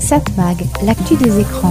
Satmag, l'actu des écrans.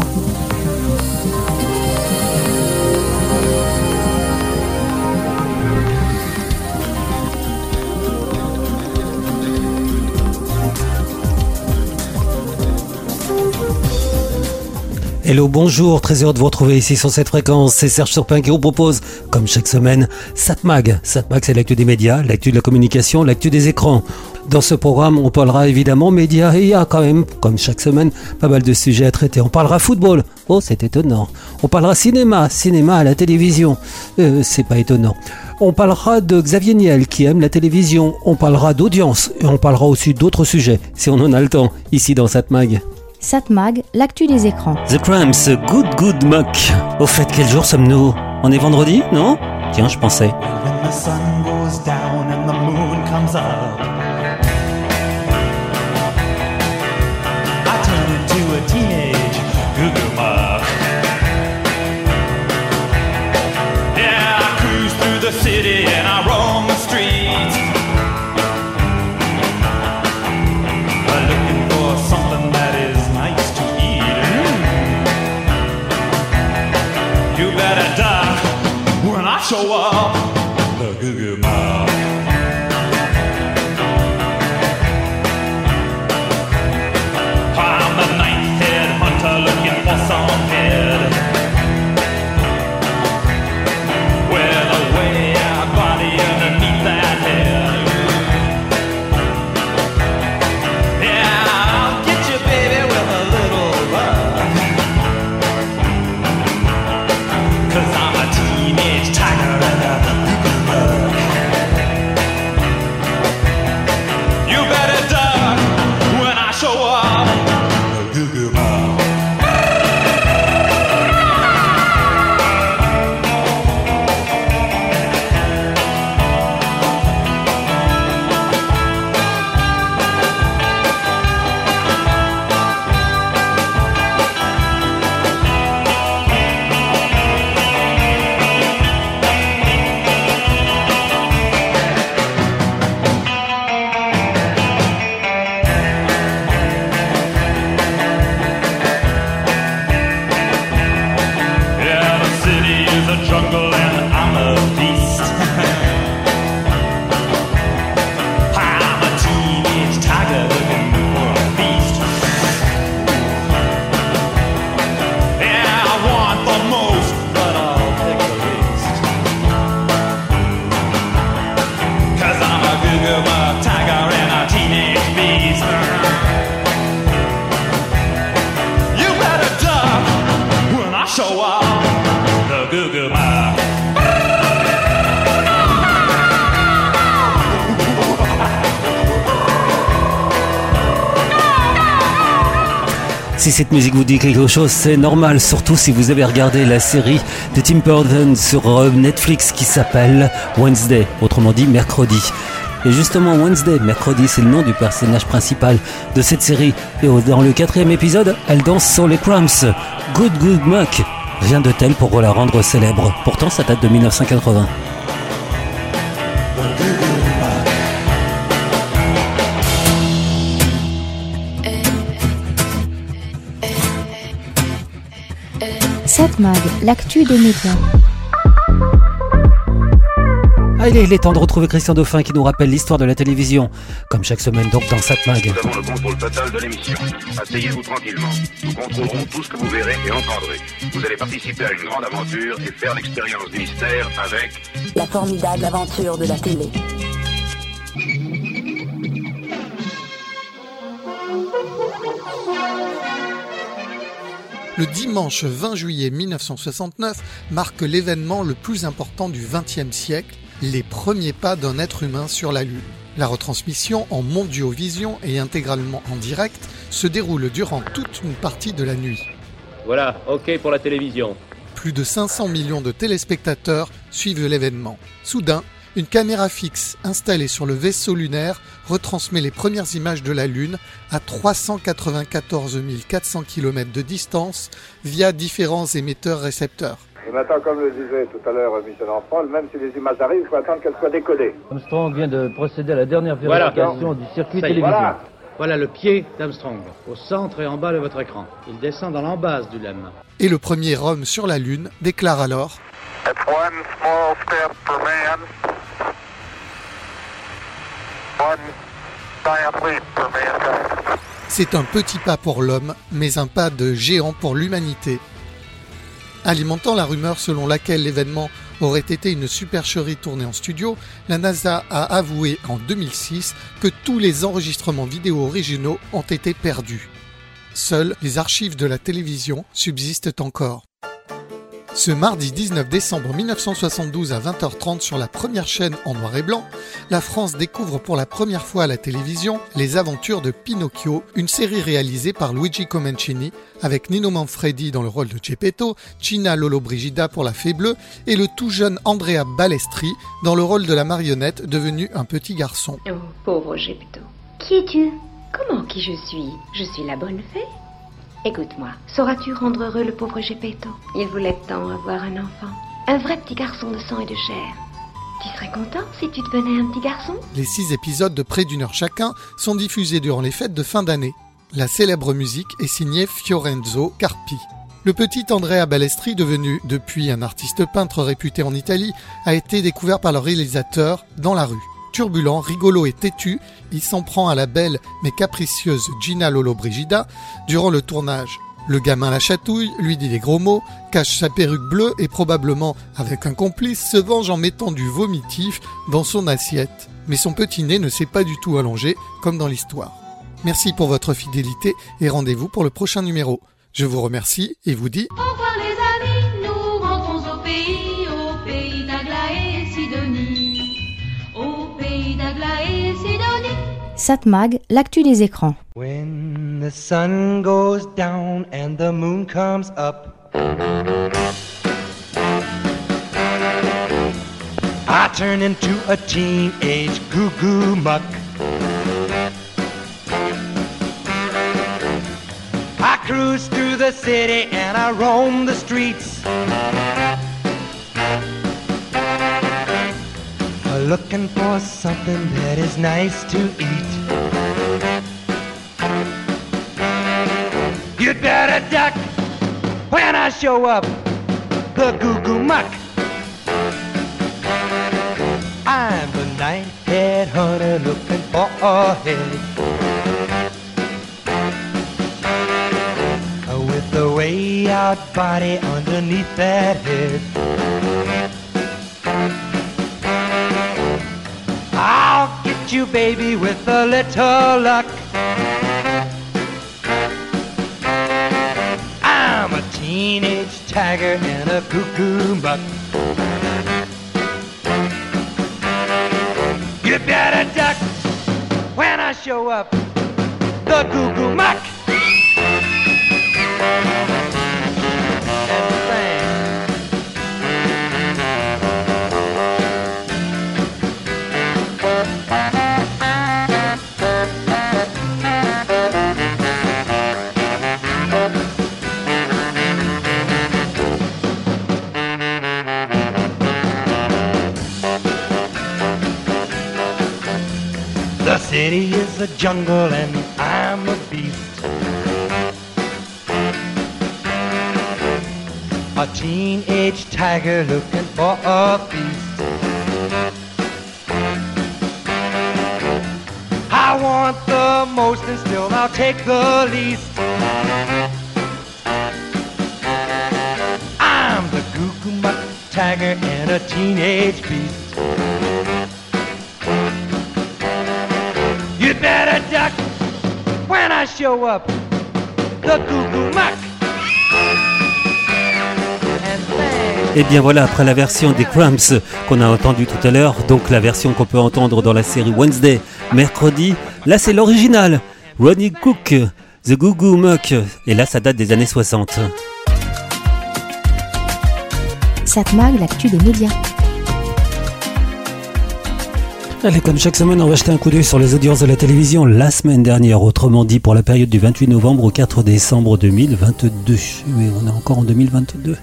Hello, bonjour, très heureux de vous retrouver ici sur cette fréquence. C'est Serge Surpin qui vous propose, comme chaque semaine, Satmag. Satmag, c'est l'actu des médias, l'actu de la communication, l'actu des écrans. Dans ce programme, on parlera évidemment médias et il y a quand même, comme chaque semaine, pas mal de sujets à traiter. On parlera football. Oh, c'est étonnant. On parlera cinéma, cinéma à la télévision. Euh, c'est pas étonnant. On parlera de Xavier Niel qui aime la télévision. On parlera d'audience et on parlera aussi d'autres sujets, si on en a le temps, ici dans Satmag. Satmag, l'actu des écrans. The Cramps, Good Good Muck. Au fait, quel jour sommes-nous? On est vendredi, non? Tiens, je pensais. When the sun goes down and the moon comes up, city and I roam the streets. Looking for something that is nice to eat. You better duck when I show up. Quelque chose, c'est normal, surtout si vous avez regardé la série de Tim Burton sur euh, Netflix qui s'appelle Wednesday, autrement dit mercredi. Et justement, Wednesday, mercredi, c'est le nom du personnage principal de cette série. Et dans le quatrième épisode, elle danse sur les crumbs. Good Good Muck. Rien de tel pour la rendre célèbre. Pourtant, ça date de 1980. Satmag, l'actu des médias. Allez, il est temps de retrouver Christian Dauphin qui nous rappelle l'histoire de la télévision. Comme chaque semaine, donc, dans Satmag. Nous avons le contrôle total de l'émission. Asseyez-vous tranquillement. Nous contrôlerons tout ce que vous verrez et entendrez. Vous allez participer à une grande aventure et faire l'expérience du mystère avec La formidable aventure de la télé. Le dimanche 20 juillet 1969 marque l'événement le plus important du XXe siècle, les premiers pas d'un être humain sur la Lune. La retransmission en mondiovision et intégralement en direct se déroule durant toute une partie de la nuit. Voilà, ok pour la télévision. Plus de 500 millions de téléspectateurs suivent l'événement. Soudain, une caméra fixe installée sur le vaisseau lunaire retransmet les premières images de la Lune à 394 400 km de distance via différents émetteurs-récepteurs. Et maintenant, comme le disait tout à l'heure Michel Enfant, même si les images arrivent, il faut attendre qu'elles soient décodées. Armstrong vient de procéder à la dernière Voilà. vérification du circuit télévisé. Voilà. Voilà le pied d'Armstrong, au centre et en bas de votre écran. Il descend dans l'embase du lemme. Et le premier homme sur la Lune déclare alors That's one small step for man, one giant leap for mankind. C'est un petit pas pour l'homme, mais un pas de géant pour l'humanité. Alimentant la rumeur selon laquelle l'événement aurait été une supercherie tournée en studio, la NASA a avoué en 2006 que tous les enregistrements vidéo originaux ont été perdus. Seules les archives de la télévision subsistent encore. Ce mardi 19 décembre 1972 à 20h30 sur la première chaîne en noir et blanc, la France découvre pour la première fois à la télévision les aventures de Pinocchio, une série réalisée par Luigi Comencini avec Nino Manfredi dans le rôle de Geppetto, Gina Lollobrigida pour la fée bleue et le tout jeune Andrea Balestri dans le rôle de la marionnette devenu un petit garçon. Oh, pauvre Geppetto. Qui es-tu? Comment qui je suis? Je suis la bonne fée Écoute-moi, sauras-tu rendre heureux le pauvre Geppetto Il voulait tant avoir un enfant. Un vrai petit garçon de sang et de chair. Tu serais content si tu devenais un petit garçon? Les six épisodes de près d'une heure chacun sont diffusés durant les fêtes de fin d'année. La célèbre musique est signée Fiorenzo Carpi. Le petit Andrea Balestri, devenu depuis un artiste peintre réputé en Italie, a été découvert par le réalisateur dans la rue. Turbulent, rigolo et têtu, il s'en prend à la belle mais capricieuse Gina Lollobrigida durant le tournage. Le gamin la chatouille, lui dit des gros mots, cache sa perruque bleue et probablement, avec un complice, se venge en mettant du vomitif dans son assiette. Mais son petit nez ne s'est pas du tout allongé, comme dans l'histoire. Merci pour votre fidélité et rendez-vous pour le prochain numéro. Je vous remercie et vous dis Au revoir Satmag, l'actu des écrans. When the sun goes down and the moon comes up, I turn into a teenage goo goo muck. I cruise through the city and I roam the streets. Looking for something that is nice to eat. Better duck when I show up, the Goo Goo Muck. I'm the night head hunter looking for a head. With the way out body underneath that head. I'll get you, baby, with a little luck. Teenage tiger and a cuckoo buck. You better duck when I show up, the cuckoo muck. Jungle and I'm a beast. A teenage tiger looking for a feast. I want the most and still I'll take the least. I'm the Goo Goo Muck tiger and a teenage beast. You better duck when I show up, the Goo Goo Muck. And thanks. Et bien voilà, après la version des Cramps qu'on a entendu tout à l'heure, donc la version qu'on peut entendre dans la série Wednesday, mercredi, là c'est l'original, Ronnie Cook, The Goo Goo Muck, et là ça date des années 60. Satmag, l'actu des médias. Allez, comme chaque semaine, on va jeter un coup d'œil sur les audiences de la télévision la semaine dernière, autrement dit pour la période du 28 novembre au 4 décembre 2022. Oui, on est encore en 2022.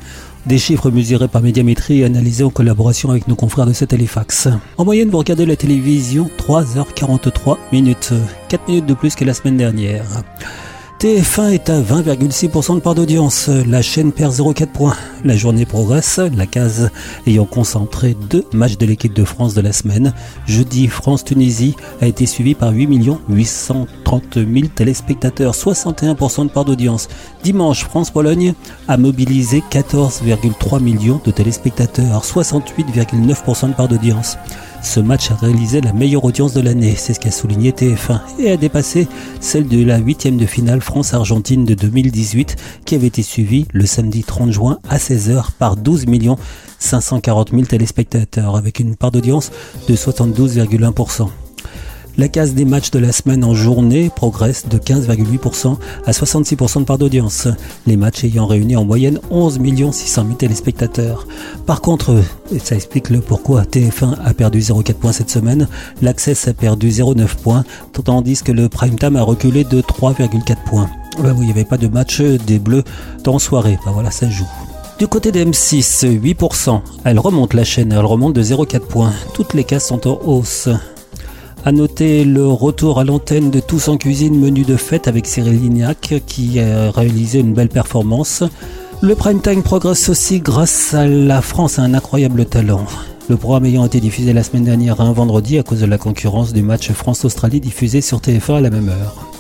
Des chiffres mesurés par médiamétrie et analysés en collaboration avec nos confrères de cet Halifax. En moyenne, vous regardez la télévision 3h43 minutes, 4 minutes de plus que la semaine dernière. TF1 est à 20,6% de part d'audience. La chaîne perd 0,4 points. La journée progresse, la case ayant concentré deux matchs de l'équipe de France de la semaine. Jeudi, France-Tunisie a été suivi par 8 830 000 téléspectateurs, 61% de part d'audience. Dimanche, France-Pologne a mobilisé 14,3 millions de téléspectateurs, 68,9% de part d'audience. Ce match a réalisé la meilleure audience de l'année, c'est ce qu'a souligné TF1, et a dépassé celle de la huitième de finale France-Argentine de 2018, qui avait été suivie le samedi 30 juin à 16h par 12 540 000 téléspectateurs, avec une part d'audience de 72,1%. La case des matchs de la semaine en journée progresse de 15,8% à 66% de part d'audience, les matchs ayant réuni en moyenne 11 600 000 téléspectateurs. Par contre, et ça explique le pourquoi TF1 a perdu 0,4 points cette semaine, l'Access a perdu 0,9 points, tandis que le Prime Time a reculé de 3,4 points. Oui, il n'y avait pas de match des Bleus dans soirée, bah voilà, ça joue. Du côté de M6, 8%. Elle remonte la chaîne, elle remonte de 0,4 points. Toutes les cases sont en hausse. À noter le retour à l'antenne de Tous en cuisine menu de fête avec Cyril Lignac qui a réalisé une belle performance. Le prime time progresse aussi grâce à la France a un incroyable talent. Le programme ayant été diffusé la semaine dernière un vendredi à cause de la concurrence du match France-Australie diffusé sur TF1 à la même heure.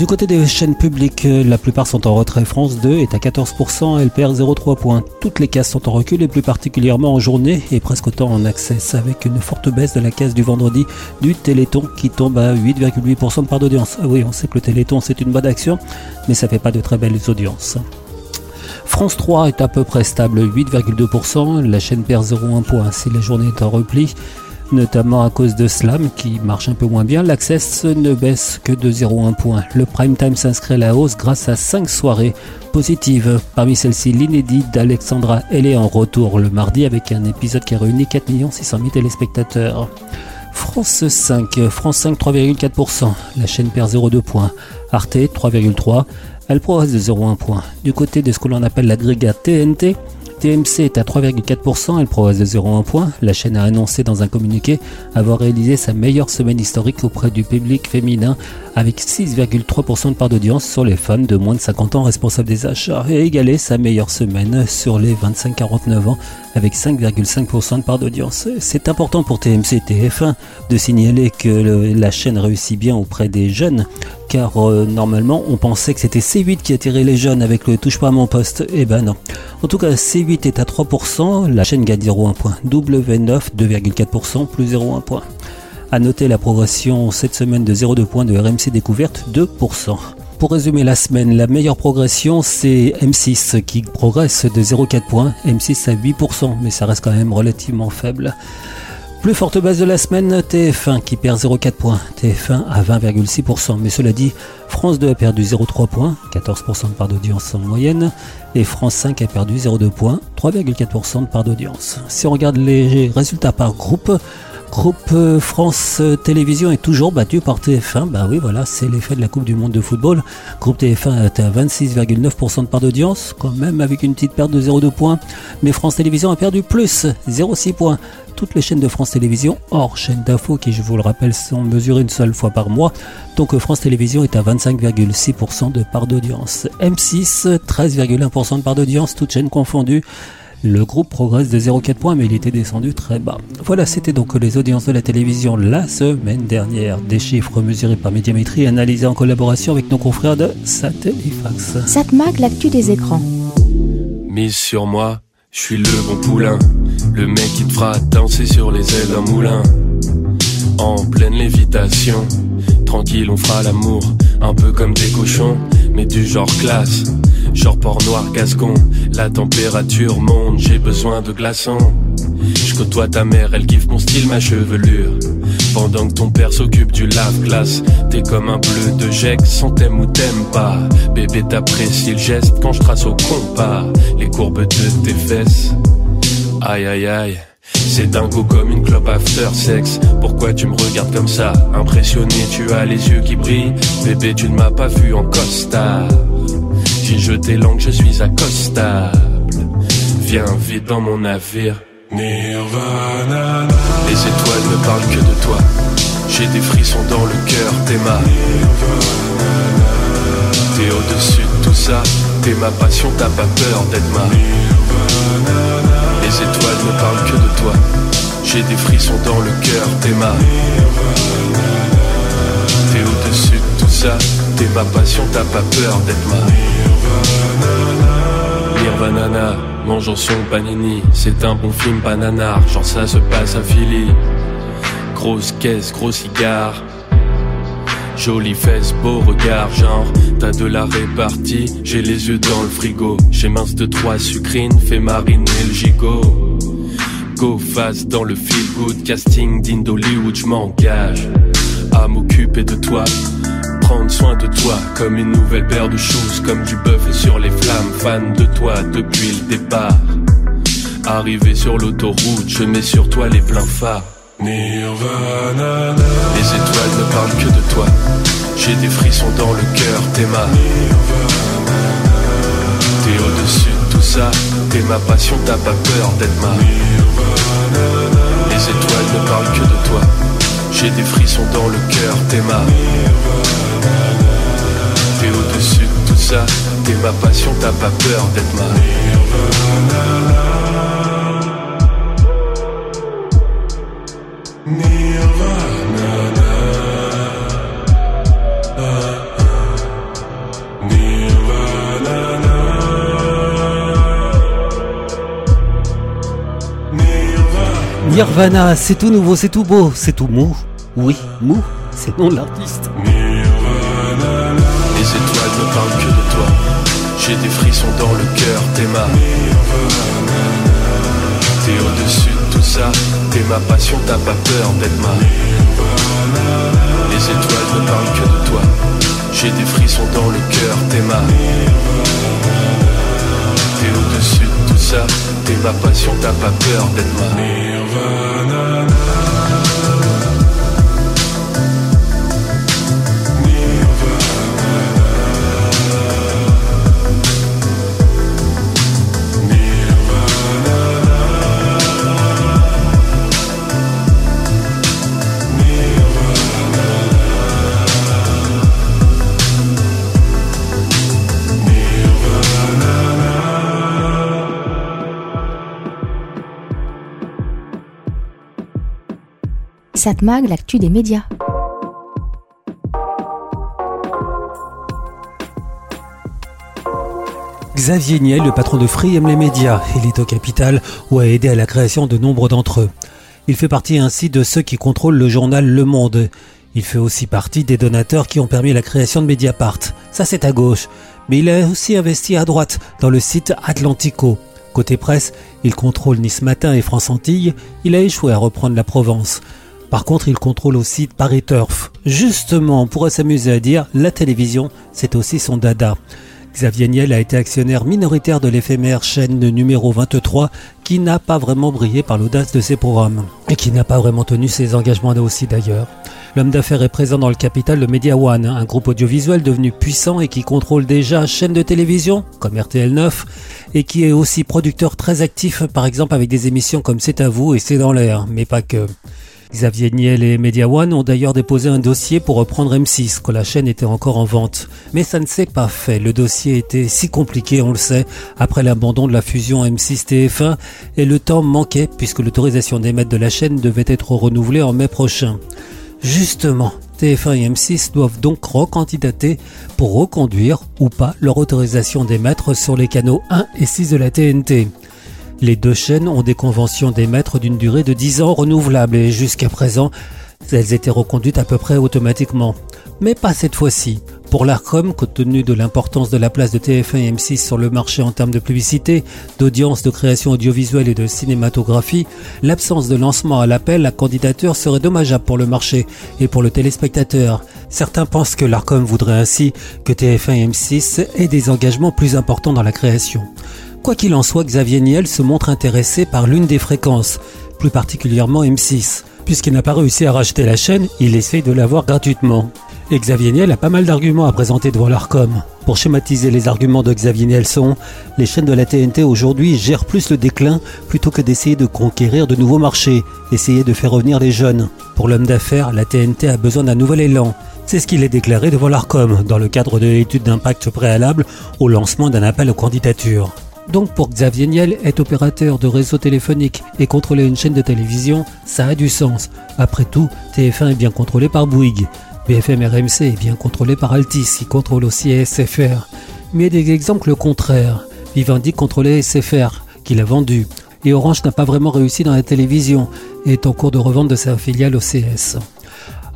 Du côté des chaînes publiques, la plupart sont en retrait. France 2 est à 14%, elle perd 0,3 points. Toutes les cases sont en recul et plus particulièrement en journée et presque autant en access avec une forte baisse de la case du vendredi du Téléthon qui tombe à 8,8% de part d'audience. Ah oui, on sait que le Téléthon c'est une bonne action, mais ça fait pas de très belles audiences. France 3 est à peu près stable, 8,2%. La chaîne perd 0,1 point si la journée est en repli notamment à cause de Slam qui marche un peu moins bien. L'access ne baisse que de 0,1 point. Le prime time s'inscrit à la hausse grâce à 5 soirées positives. Parmi celles-ci, l'inédit d'Alexandra, elle est en retour le mardi avec un épisode qui a réuni 4 600 000 téléspectateurs. France 5, France 5 3,4%, la chaîne perd 0,2 points. Arte 3,3, elle progresse de 0,1 point. Du côté de ce que l'on appelle l'agrégat TNT, TMC est à 3,4%, elle progresse de 0,1 point. La chaîne a annoncé dans un communiqué avoir réalisé sa meilleure semaine historique auprès du public féminin avec 6,3% de part d'audience sur les femmes de moins de 50 ans responsables des achats et égalé sa meilleure semaine sur les 25-49 ans avec 5,5% de part d'audience. C'est important pour TMC et TF1 de signaler que la chaîne réussit bien auprès des jeunes car euh, normalement on pensait que c'était C8 qui attirait les jeunes avec le touche pas à mon poste. Eh ben non. En tout cas, C8 est à 3%, la chaîne gagne 0,1 point. W9 2,4% plus 0,1 point. A noter la progression cette semaine de 0,2 points de RMC découverte 2%. Pour résumer la semaine, la meilleure progression c'est M6 qui progresse de 0,4 points, M6 à 8%, mais ça reste quand même relativement faible. Plus forte base de la semaine, TF1 qui perd 0,4 points, TF1 à 20,6%. Mais cela dit, France 2 a perdu 0,3 points, 14% de part d'audience en moyenne, et France 5 a perdu 0,2 points, 3,4% de part d'audience. Si on regarde les résultats par groupe, Groupe euh, France euh, Télévisions est toujours battu par TF1. Bah oui, voilà, c'est l'effet de la Coupe du Monde de football. Groupe TF1 est à 26,9% de part d'audience, quand même avec une petite perte de 0,2 points. Mais France Télévisions a perdu plus, 0,6 points. Toutes les chaînes de France Télévisions, hors chaîne d'info qui, je vous le rappelle, sont mesurées une seule fois par mois. Donc euh, France Télévisions est à 25,6% de part d'audience. M6, 13,1% de part d'audience, toutes chaînes confondues. Le groupe progresse de 0,4 points, mais il était descendu très bas. Voilà, c'était donc les audiences de la télévision la semaine dernière. Des chiffres mesurés par médiamétrie, analysés en collaboration avec nos confrères de Satellifax. Satmag, l'actu des écrans. Mise sur moi, je suis le bon poulain. Le mec qui te fera danser sur les ailes d'un moulin. En pleine lévitation, tranquille, on fera l'amour. Un peu comme des cochons, mais du genre classe. Genre port noir gascon, la température monte, j'ai besoin de glaçons. Je côtoie ta mère, elle kiffe mon style, ma chevelure. Pendant que ton père s'occupe du lave-glace, t'es comme un bleu de Gex, sans t'aime ou t'aimes pas. Bébé t'apprécie le geste quand je trace au compas les courbes de tes fesses. Aïe aïe aïe. C'est dingo comme une clope after sex. Pourquoi tu me regardes comme ça? Impressionné, tu as les yeux qui brillent. Bébé, tu ne m'as pas vu en costard. Si je langue, je suis accostable. Viens vite dans mon navire. Nirvana. Les étoiles ne parlent que de toi. J'ai des frissons dans le cœur, t'es ma. T'es au-dessus de tout ça. T'es ma passion, t'as pas peur d'être ma. Les étoiles ne parlent que de toi. J'ai des frissons dans le cœur, t'es ma. T'es au-dessus de tout ça. T'es ma passion, t'as pas peur d'être ma. Nirvana, mangeons son panini. C'est un bon film bananar, genre ça se passe à Philly. Grosse caisse, gros cigare. Jolie fesse, beau regard, genre T'as de la répartie, j'ai les yeux dans le frigo J'ai mince de trois sucrines, fais mariner le gigot Go face dans le feel good casting d'Indollywood, je m'engage À m'occuper de toi, prendre soin de toi Comme une nouvelle paire de choses, comme du bœuf sur les flammes Fan de toi depuis le départ Arrivé sur l'autoroute, je mets sur toi les pleins phares Nirvana. Les étoiles ne parlent que de toi. J'ai des frissons dans le cœur, t'es ma. T'es au-dessus de tout ça. T'es ma passion, t'as pas peur d'être ma. Les étoiles ne parlent que de toi. J'ai des frissons dans le cœur, t'es ma. T'es au-dessus de tout ça. T'es ma passion, t'as pas peur d'être ma. Nirvana, c'est tout nouveau, c'est tout beau, c'est tout mou. Oui, mou, c'est le nom de. Les étoiles ne parlent que de toi. J'ai des frissons dans le cœur, t'es ma. T'es au-dessus de tout ça. T'es ma passion, t'as pas peur d'être ma. Les étoiles ne parlent que de toi. J'ai des frissons dans le cœur, t'es ma. T'es au-dessus de tout ça. T'es ma passion, t'as pas peur d'être ma. Satmag, l'actu des médias. Xavier Niel, le patron de Free, aime les médias. Il est au capital ou a aidé à la création de nombre d'entre eux. Il fait partie ainsi de ceux qui contrôlent le journal Le Monde. Il fait aussi partie des donateurs qui ont permis la création de Mediapart. Ça c'est à gauche. Mais il a aussi investi à droite dans le site Atlantico. Côté presse, il contrôle Nice Matin et France Antilles. Il a échoué à reprendre la Provence. Par contre, il contrôle aussi Paris Turf. Justement, on pourrait s'amuser à dire, la télévision, c'est aussi son dada. Xavier Niel a été actionnaire minoritaire de l'éphémère chaîne numéro 23 qui n'a pas vraiment brillé par l'audace de ses programmes et qui n'a pas vraiment tenu ses engagements là aussi d'ailleurs. L'homme d'affaires est présent dans le capital de Media One, un groupe audiovisuel devenu puissant et qui contrôle déjà chaînes de télévision comme RTL9 et qui est aussi producteur très actif par exemple avec des émissions comme C'est à vous et C'est dans l'air, mais pas que. Xavier Niel et Media One ont d'ailleurs déposé un dossier pour reprendre M6 quand la chaîne était encore en vente. Mais ça ne s'est pas fait. Le dossier était si compliqué, on le sait, après l'abandon de la fusion M6-TF1 et le temps manquait puisque l'autorisation d'émettre de la chaîne devait être renouvelée en mai prochain. Justement, TF1 et M6 doivent donc recandidater pour reconduire ou pas leur autorisation d'émettre sur les canaux 1 et 6 de la TNT. Les deux chaînes ont des conventions d'émettre d'une durée de 10 ans renouvelable et jusqu'à présent, elles étaient reconduites à peu près automatiquement. Mais pas cette fois-ci. Pour l'ARCOM, compte tenu de l'importance de la place de TF1 et M6 sur le marché en termes de publicité, d'audience, de création audiovisuelle et de cinématographie, l'absence de lancement à l'appel à candidature serait dommageable pour le marché et pour le téléspectateur. Certains pensent que l'ARCOM voudrait ainsi que TF1 et M6 aient des engagements plus importants dans la création. Quoi qu'il en soit, Xavier Niel se montre intéressé par l'une des fréquences, plus particulièrement M6. Puisqu'il n'a pas réussi à racheter la chaîne, il essaye de l'avoir gratuitement. Et Xavier Niel a pas mal d'arguments à présenter devant l'ARCOM. Pour schématiser les arguments de Xavier Niel les chaînes de la TNT aujourd'hui gèrent plus le déclin plutôt que d'essayer de conquérir de nouveaux marchés, essayer de faire revenir les jeunes. Pour l'homme d'affaires, la TNT a besoin d'un nouvel élan. C'est ce qu'il a déclaré devant l'ARCOM dans le cadre de l'étude d'impact préalable au lancement d'un appel aux candidatures. Donc pour Xavier Niel, être opérateur de réseau téléphonique et contrôler une chaîne de télévision, ça a du sens. Après tout, TF1 est bien contrôlé par Bouygues. BFM RMC est bien contrôlé par Altis, qui contrôle aussi SFR. Mais il y a des exemples contraires. Vivendi contrôlait SFR, qu'il a vendu. Et Orange n'a pas vraiment réussi dans la télévision et est en cours de revente de sa filiale OCS.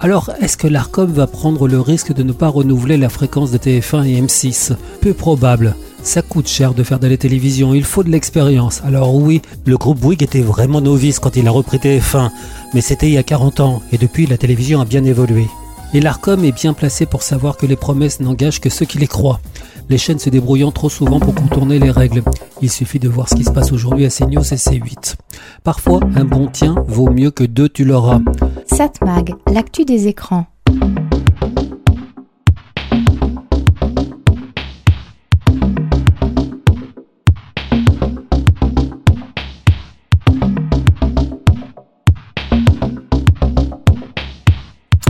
Alors, est-ce que l'ARCOM va prendre le risque de ne pas renouveler la fréquence de TF1 et M6 Peu probable. Ça coûte cher de faire de la télévision, il faut de l'expérience. Alors oui, le groupe Bouygues était vraiment novice quand il a repris TF1, mais c'était il y a 40 ans, et depuis la télévision a bien évolué. Et l'ARCOM est bien placé pour savoir que les promesses n'engagent que ceux qui les croient. Les chaînes se débrouillant trop souvent pour contourner les règles. Il suffit de voir ce qui se passe aujourd'hui à CNews et C8. Parfois, un bon tien vaut mieux que deux tu l'auras. Satmag, l'actu des écrans.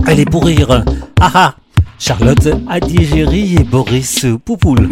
Allez pour rire. Ah ah Charlotte Adigéry et Boris Poupoule.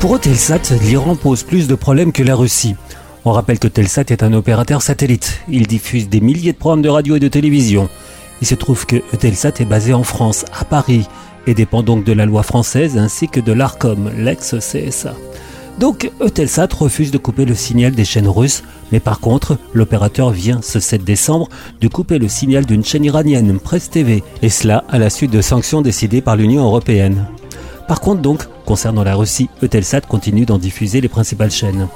Pour Telsat, l'Iran pose plus de problèmes que la Russie. On rappelle que Telsat est un opérateur satellite. Il diffuse des milliers de programmes de radio et de télévision. Il se trouve que Telsat est basé en France, à Paris, et dépend donc de la loi française ainsi que de l'ARCOM, l'ex-CSA. Donc Eutelsat refuse de couper le signal des chaînes russes, mais par contre, l'opérateur vient ce 7 décembre de couper le signal d'une chaîne iranienne, Presse TV, et cela à la suite de sanctions décidées par l'Union européenne. Par contre donc, concernant la Russie, Eutelsat continue d'en diffuser les principales chaînes.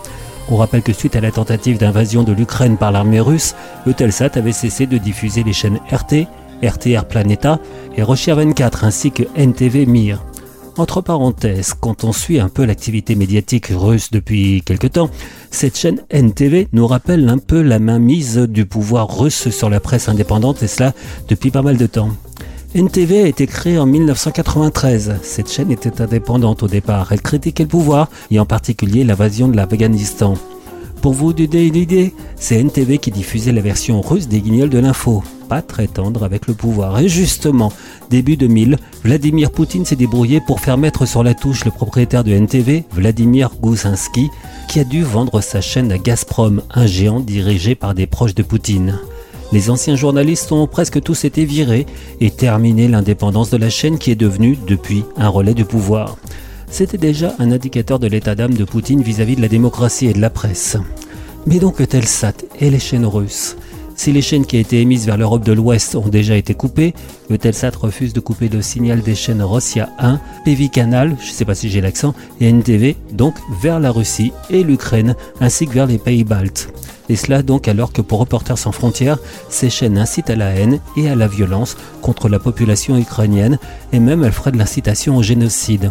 On rappelle que suite à la tentative d'invasion de l'Ukraine par l'armée russe, Eutelsat avait cessé de diffuser les chaînes RT, RTR Planeta et Russia 24 ainsi que NTV Mir. Entre parenthèses, quand on suit un peu l'activité médiatique russe depuis quelque temps, cette chaîne NTV nous rappelle un peu la mainmise du pouvoir russe sur la presse indépendante et cela depuis pas mal de temps. NTV a été créée en 1993. Cette chaîne était indépendante au départ. Elle critiquait le pouvoir et en particulier l'invasion de l'Afghanistan. Pour vous donner une c'est NTV qui diffusait la version russe des guignols de l'info. Pas très tendre avec le pouvoir. Et justement, début 2000, Vladimir Poutine s'est débrouillé pour faire mettre sur la touche le propriétaire de NTV, Vladimir Gousinski, qui a dû vendre sa chaîne à Gazprom, un géant dirigé par des proches de Poutine. Les anciens journalistes ont presque tous été virés et terminé l'indépendance de la chaîne qui est devenue, depuis, un relais du pouvoir c'était déjà un indicateur de l'état d'âme de Poutine vis-à-vis de la démocratie et de la presse. Mais donc Telsat et les chaînes russes si les chaînes qui ont été émises vers l'Europe de l'Ouest ont déjà été coupées, Eutelsat refuse de couper le signal des chaînes Rossia 1, PV Canal, je ne sais pas si j'ai l'accent, et NTV, donc vers la Russie et l'Ukraine, ainsi que vers les pays baltes. Et cela donc alors que pour Reporters sans frontières, ces chaînes incitent à la haine et à la violence contre la population ukrainienne, et même elles feraient de l'incitation au génocide.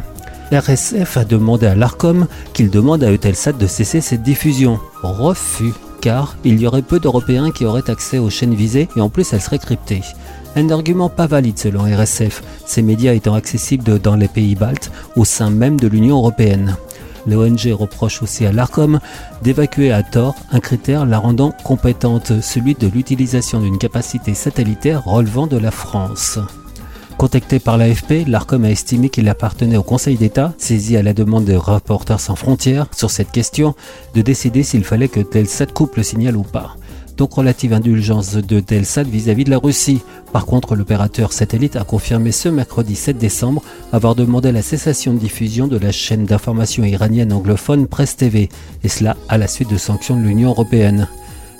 RSF a demandé à l'ARCOM qu'il demande à Eutelsat de cesser cette diffusion. Refus, car il y aurait peu d'Européens qui auraient accès aux chaînes visées et en plus elles seraient cryptées. Un argument pas valide selon RSF, ces médias étant accessibles dans les pays baltes au sein même de l'Union européenne. L'ONG reproche aussi à l'ARCOM d'évacuer à tort un critère la rendant compétente, celui de l'utilisation d'une capacité satellitaire relevant de la France. Contacté par l'AFP, l'ARCOM a estimé qu'il appartenait au Conseil d'État, saisi à la demande de Reporters sans frontières sur cette question, de décider s'il fallait que Telsat coupe le signal ou pas. Donc relative indulgence de Telsat vis-à-vis de la Russie. Par contre, l'opérateur satellite a confirmé ce mercredi 7 décembre avoir demandé la cessation de diffusion de la chaîne d'information iranienne anglophone Presse TV, et cela à la suite de sanctions de l'Union européenne.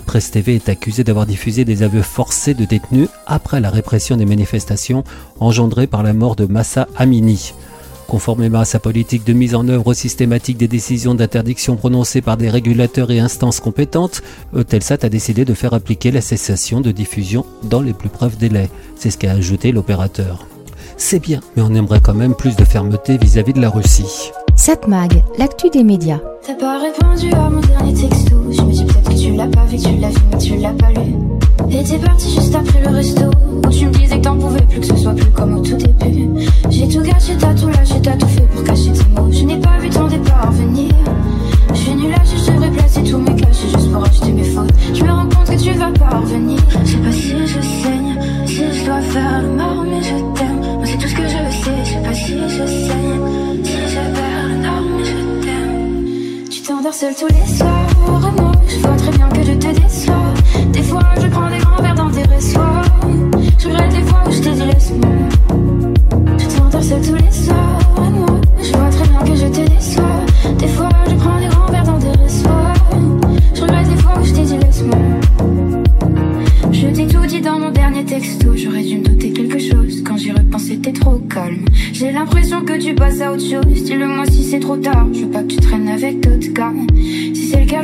Presse TV est accusé d'avoir diffusé des aveux forcés de détenus après la répression des manifestations engendrées par la mort de Massa Amini. Conformément à sa politique de mise en œuvre systématique des décisions d'interdiction prononcées par des régulateurs et instances compétentes, Eutelsat a décidé de faire appliquer la cessation de diffusion dans les plus brefs délais. C'est ce qu'a ajouté l'opérateur. C'est bien, mais on aimerait quand même plus de fermeté vis-à-vis de la Russie. Satmag, l'actu des médias. T'as pas répondu à mon dernier texto. Tu l'as pas vu, tu l'as vu, mais tu l'as pas lu. Et t'es parti juste après le resto. Où tu me disais que t'en pouvais plus, que ce soit plus comme au tout début. J'ai tout gâché, t'as tout lâché, t'as tout fait pour cacher tes mots. Je n'ai pas vu ton départ venir. Je suis nul à je devrais placer tous mes cachets juste pour acheter mes fautes. Je me rends compte que tu vas pas revenir. Je sais pas si je saigne, si je dois faire le mort, mais je t'aime. Moi c'est tout ce que je sais. Je sais pas si je saigne, si je perds le nord, mais je t'aime. Tu t'endors seul tous les soirs. Moi, je vois très bien que je te déçois. Des fois, je prends des grands verres dans tes ressoirs. Je regrette les fois où je t'ai dit laisse-moi.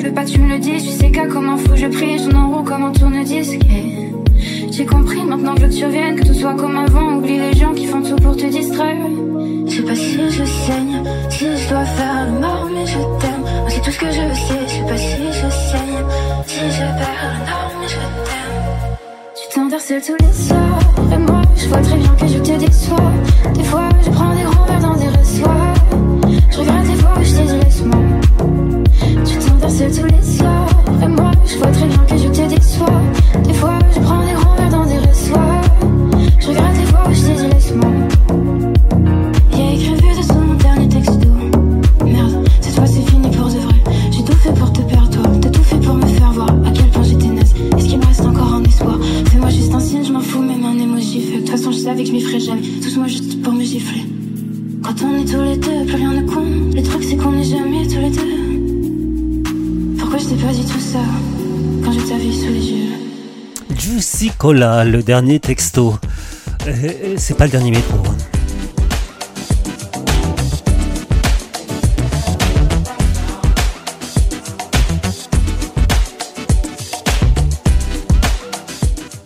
Je veux pas que tu me le dises. Tu sais qu'à comment faut je prie. Je en roue comme un tourne-disque. J'ai compris maintenant je veux que tu. Que tout soit comme avant. Le dernier texto. Euh, c'est pas le dernier métro. hein.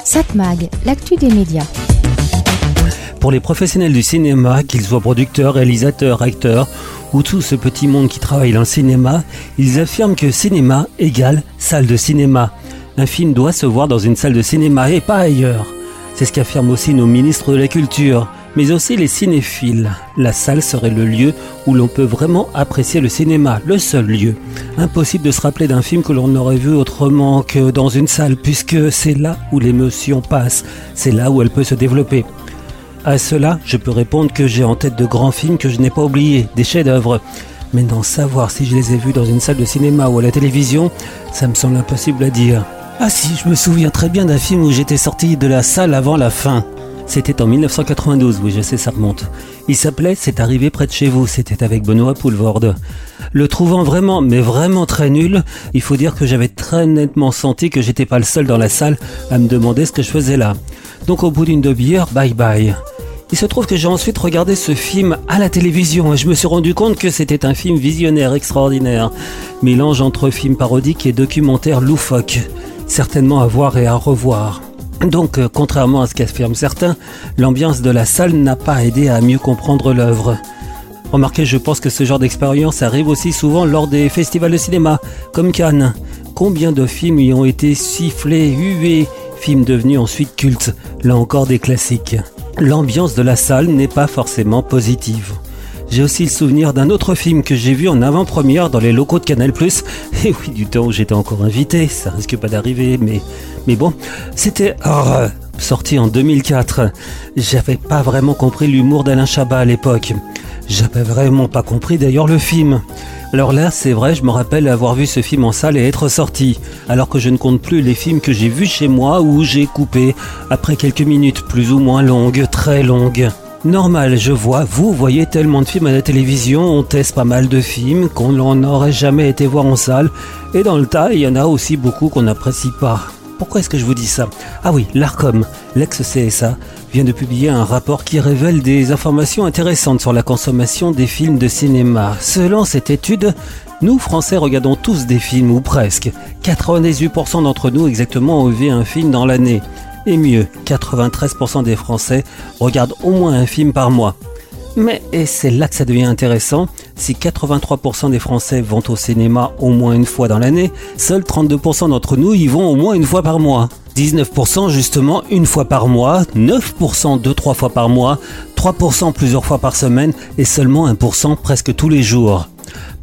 Satmag, l'actu des médias. Pour les professionnels du cinéma, qu'ils soient producteurs, réalisateurs, acteurs, ou tout ce petit monde qui travaille dans le cinéma, ils affirment que cinéma égale salle de cinéma. Un film doit se voir dans une salle de cinéma et pas ailleurs. C'est ce qu'affirment aussi nos ministres de la Culture, mais aussi les cinéphiles. La salle serait le lieu où l'on peut vraiment apprécier le cinéma, le seul lieu. Impossible de se rappeler d'un film que l'on aurait vu autrement que dans une salle, puisque c'est là où l'émotion passe, c'est là où elle peut se développer. À cela, je peux répondre que j'ai en tête de grands films que je n'ai pas oubliés, des chefs-d'œuvre. Mais d'en savoir si je les ai vus dans une salle de cinéma ou à la télévision, ça me semble impossible à dire. Ah si, je me souviens très bien d'un film où j'étais sorti de la salle avant la fin. C'était en 1992, oui je sais ça remonte. Il s'appelait C'est arrivé près de chez vous, c'était avec Benoît Poulvorde. Le trouvant vraiment, mais vraiment très nul, il faut dire que j'avais très nettement senti que j'étais pas le seul dans la salle à me demander ce que je faisais là. Donc au bout d'une demi-heure, bye bye. Il se trouve que j'ai ensuite regardé ce film à la télévision et je me suis rendu compte que c'était un film visionnaire extraordinaire. Mélange entre film parodique et documentaire loufoque. Certainement à voir et à revoir. Donc, euh, contrairement à ce qu'affirment certains, l'ambiance de la salle n'a pas aidé à mieux comprendre l'œuvre. Remarquez, je pense que ce genre d'expérience arrive aussi souvent lors des festivals de cinéma, comme Cannes. Combien de films y ont été sifflés, hués, films devenus ensuite cultes, là encore des classiques. L'ambiance de la salle n'est pas forcément positive. J'ai aussi le souvenir d'un autre film que j'ai vu en avant-première dans les locaux de Canal+. Et oui, du temps où j'étais encore invité, ça risque pas d'arriver, mais, mais bon, c'était oh, sorti en 2004. J'avais pas vraiment compris l'humour d'Alain Chabat à l'époque. J'avais vraiment pas compris d'ailleurs le film. Alors là, c'est vrai, je me rappelle avoir vu ce film en salle et être sorti, alors que je ne compte plus les films que j'ai vus chez moi ou j'ai coupé après quelques minutes plus ou moins longues, très longues. Normal, je vois, vous voyez tellement de films à la télévision, on teste pas mal de films qu'on n'aurait jamais été voir en salle, et dans le tas, il y en a aussi beaucoup qu'on n'apprécie pas. Pourquoi est-ce que je vous dis ça? Ah oui, l'ARCOM, l'ex-CSA, vient de publier un rapport qui révèle des informations intéressantes sur la consommation des films de cinéma. Selon cette étude, nous, Français, regardons tous des films, ou presque. 98% d'entre nous exactement ont vu un film dans l'année. Et mieux, 93% des Français regardent au moins un film par mois. Mais, et c'est là que ça devient intéressant, si 83% des Français vont au cinéma au moins une fois dans l'année, seuls 32% d'entre nous y vont au moins une fois par mois. 19% justement une fois par mois, 9% deux trois fois par mois, 3% plusieurs fois par semaine et seulement 1% presque tous les jours.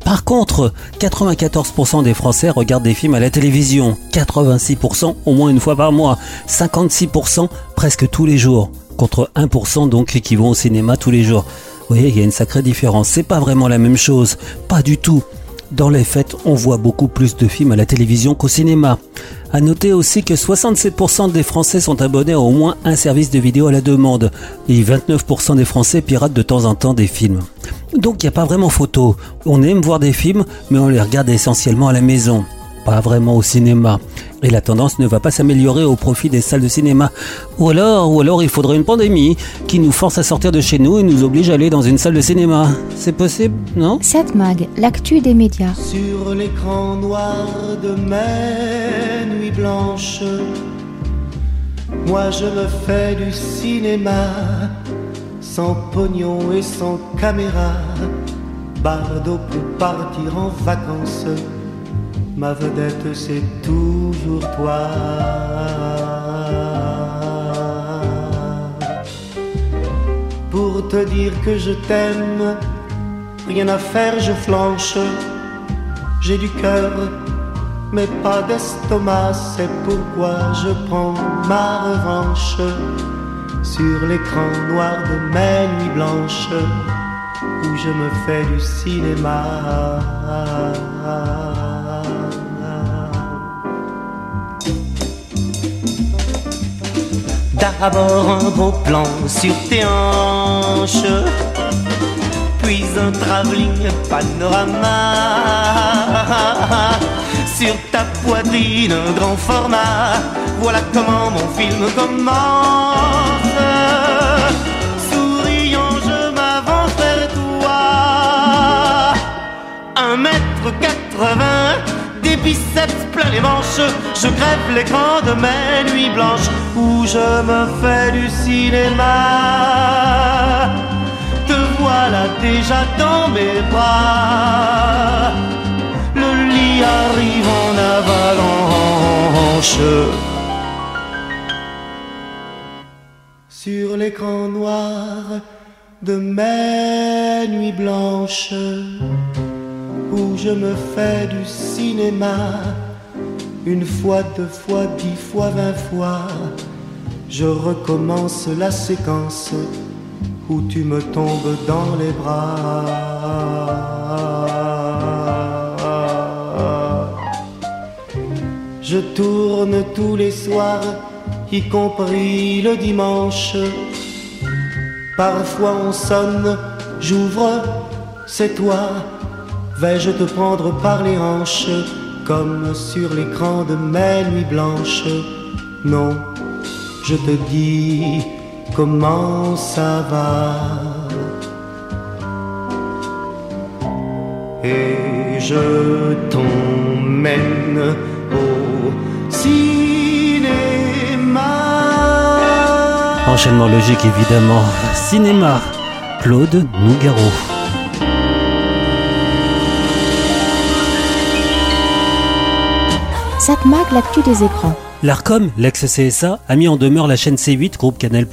Par contre, 94% des Français regardent des films à la télévision, 86% au moins une fois par mois, 56% presque tous les jours, contre 1% donc qui vont au cinéma tous les jours. Vous voyez, il y a une sacrée différence. C'est pas vraiment la même chose, pas du tout. Dans les faits, on voit beaucoup plus de films à la télévision qu'au cinéma. À noter aussi que 67% des Français sont abonnés à au moins un service de vidéo à la demande et 29% des Français piratent de temps en temps des films. Donc il n'y a pas vraiment photo. On aime voir des films, mais on les regarde essentiellement à la maison, pas vraiment au cinéma. Et la tendance ne va pas s'améliorer au profit des salles de cinéma. Ou alors, ou alors il faudrait une pandémie qui nous force à sortir de chez nous et nous oblige à aller dans une salle de cinéma. C'est possible, non Satmag, l'actu des médias. Sur l'écran noir de mes nuits blanches, moi je me fais du cinéma, sans pognon et sans caméra. Bardo peut partir en vacances, ma vedette c'est toujours toi. Pour te dire que je t'aime, rien à faire, je flanche. J'ai du cœur, mais pas d'estomac, c'est pourquoi je prends ma revanche sur l'écran noir de mes nuits blanches où je me fais du cinéma. D'abord un beau plan sur tes hanches puis un travelling panorama. Sur ta poitrine, un grand format, voilà comment mon film commence. Souriant, je m'avance vers toi. Un mètre quatre-vingts, des biceps je crève l'écran de mes nuits blanches où je me fais du cinéma. Te voilà déjà dans mes bras. Le lit arrive en avalanche. Sur l'écran noir de mes nuits blanches où je me fais du cinéma. Une fois, deux fois, dix fois, vingt fois, je recommence la séquence où tu me tombes dans les bras. Je tourne tous les soirs, y compris le dimanche. Parfois on sonne, j'ouvre, c'est toi. Vais-je te prendre par les hanches? Comme sur l'écran de mes nuits blanches Non, je te dis comment ça va. Et je t'emmène au cinéma. Enchaînement logique évidemment. Cinéma. Claude Nougaro. L'ARCOM, l'ex-CSA, a mis en demeure la chaîne C8, groupe Canal+,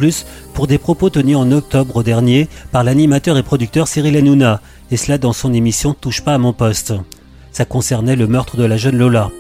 pour des propos tenus en octobre dernier par l'animateur et producteur Cyril Hanouna, et cela dans son émission Touche pas à mon poste. Ça concernait le meurtre de la jeune Lola.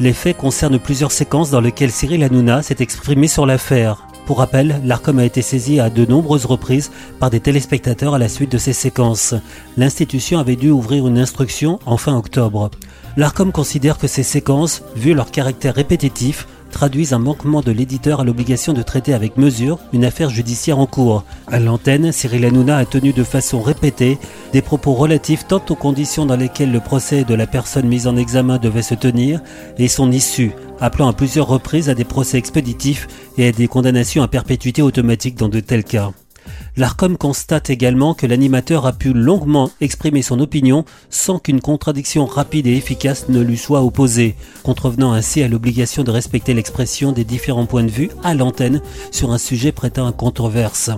Les faits concernent plusieurs séquences dans lesquelles Cyril Hanouna s'est exprimé sur l'affaire. Pour rappel, l'ARCOM a été saisi à de nombreuses reprises par des téléspectateurs à la suite de ces séquences. L'institution avait dû ouvrir une instruction en fin octobre. L'ARCOM considère que ces séquences, vu leur caractère répétitif, traduisent un manquement de l'éditeur à l'obligation de traiter avec mesure une affaire judiciaire en cours. À l'antenne, Cyril Hanouna a tenu de façon répétée des propos relatifs tant aux conditions dans lesquelles le procès de la personne mise en examen devait se tenir et son issue, appelant à plusieurs reprises à des procès expéditifs et à des condamnations à perpétuité automatique dans de tels cas. L'ARCOM constate également que l'animateur a pu longuement exprimer son opinion sans qu'une contradiction rapide et efficace ne lui soit opposée, contrevenant ainsi à l'obligation de respecter l'expression des différents points de vue à l'antenne sur un sujet prêtant à controverse.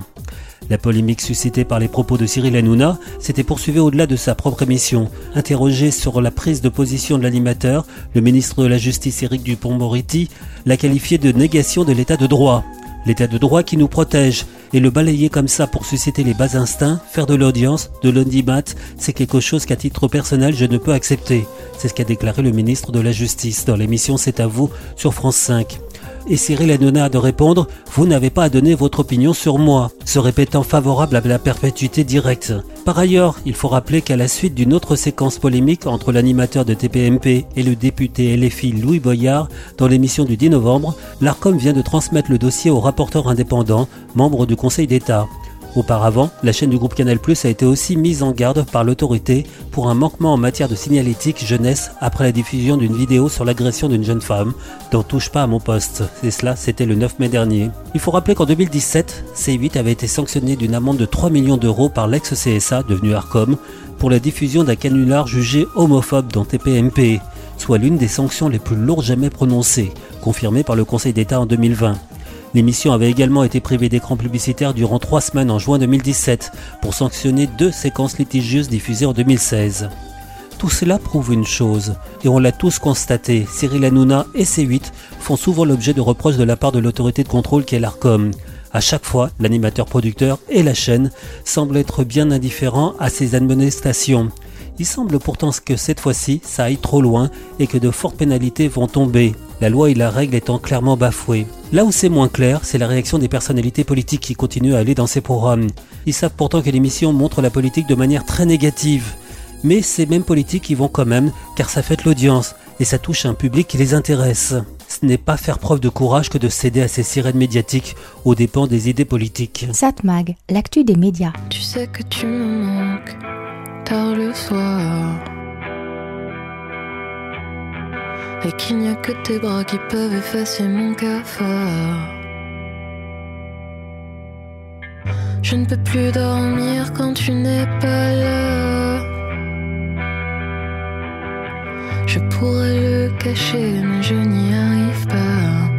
La polémique suscitée par les propos de Cyril Hanouna s'était poursuivie au-delà de sa propre émission. Interrogé sur la prise de position de l'animateur, le ministre de la Justice Éric Dupont-Moretti l'a qualifié de négation de l'état de droit. L'état de droit qui nous protège. Et le balayer comme ça pour susciter les bas instincts, faire de l'audience, de l'audimat, c'est quelque chose qu'à titre personnel je ne peux accepter. C'est ce qu'a déclaré le ministre de la Justice dans l'émission C'est à vous sur France 5 et Cyril Hanouna de répondre Vous n'avez pas à donner votre opinion sur moi, se répétant favorable à la perpétuité directe. Par ailleurs, il faut rappeler qu'à la suite d'une autre séquence polémique entre l'animateur de TPMP et le député LFI Louis Boyard dans l'émission du 10 novembre, l'ARCOM vient de transmettre le dossier au rapporteur indépendant, membre du Conseil d'État. Auparavant, la chaîne du groupe Canal a été aussi mise en garde par l'autorité pour un manquement en matière de signalétique jeunesse après la diffusion d'une vidéo sur l'agression d'une jeune femme dont touche pas à mon poste. Et cela, c'était le 9 mai dernier. Il faut rappeler qu'en 2017, C8 avait été sanctionné d'une amende de 3 millions d'euros par l'ex-CSA, devenu Arcom, pour la diffusion d'un canular jugé homophobe dans TPMP, soit l'une des sanctions les plus lourdes jamais prononcées, confirmée par le Conseil d'État en 2020. L'émission avait également été privée d'écran publicitaire durant trois semaines en juin 2017 pour sanctionner deux séquences litigieuses diffusées en 2016. Tout cela prouve une chose, et on l'a tous constaté, Cyril Hanouna et C8 font souvent l'objet de reproches de la part de l'autorité de contrôle qu'est l'ARCOM. À chaque fois, l'animateur producteur et la chaîne semblent être bien indifférents à ces admonestations. Il semble pourtant que cette fois-ci, ça aille trop loin et que de fortes pénalités vont tomber, la loi et la règle étant clairement bafouées. Là où c'est moins clair, c'est la réaction des personnalités politiques qui continuent à aller dans ces programmes. Ils savent pourtant que l'émission montre la politique de manière très négative. Mais ces mêmes politiques y vont quand même, car ça fait l'audience, et ça touche un public qui les intéresse. Ce n'est pas faire preuve de courage que de céder à ces sirènes médiatiques aux dépens des idées politiques. Satmag, l'actu des médias. Tu sais que tu me manques le soir. Et qu'il n'y a que tes bras qui peuvent effacer mon cafard. Je ne peux plus dormir quand tu n'es pas là. Je pourrais le cacher, mais je n'y arrive pas.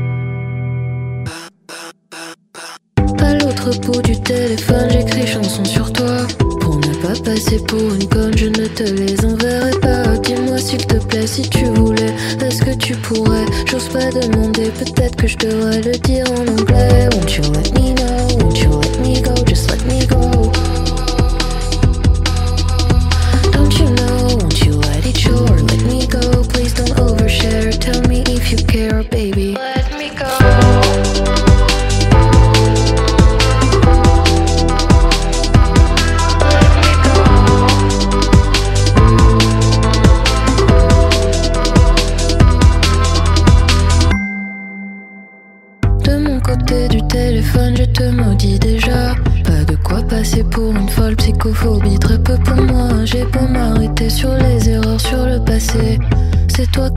À l'autre bout du téléphone, j'écris chansons sur toi. Pour ne pas passer pour une conne, je ne te les enverrai pas. Dis-moi s'il te plaît si tu voulais. Est-ce que tu pourrais? J'ose pas demander, peut-être que je devrais le dire en anglais. Won't you let me know? Won't you let me go? Just let me go. Don't you know? Won't you let it show or let me go? Please don't overshare. Tell me if you care, baby.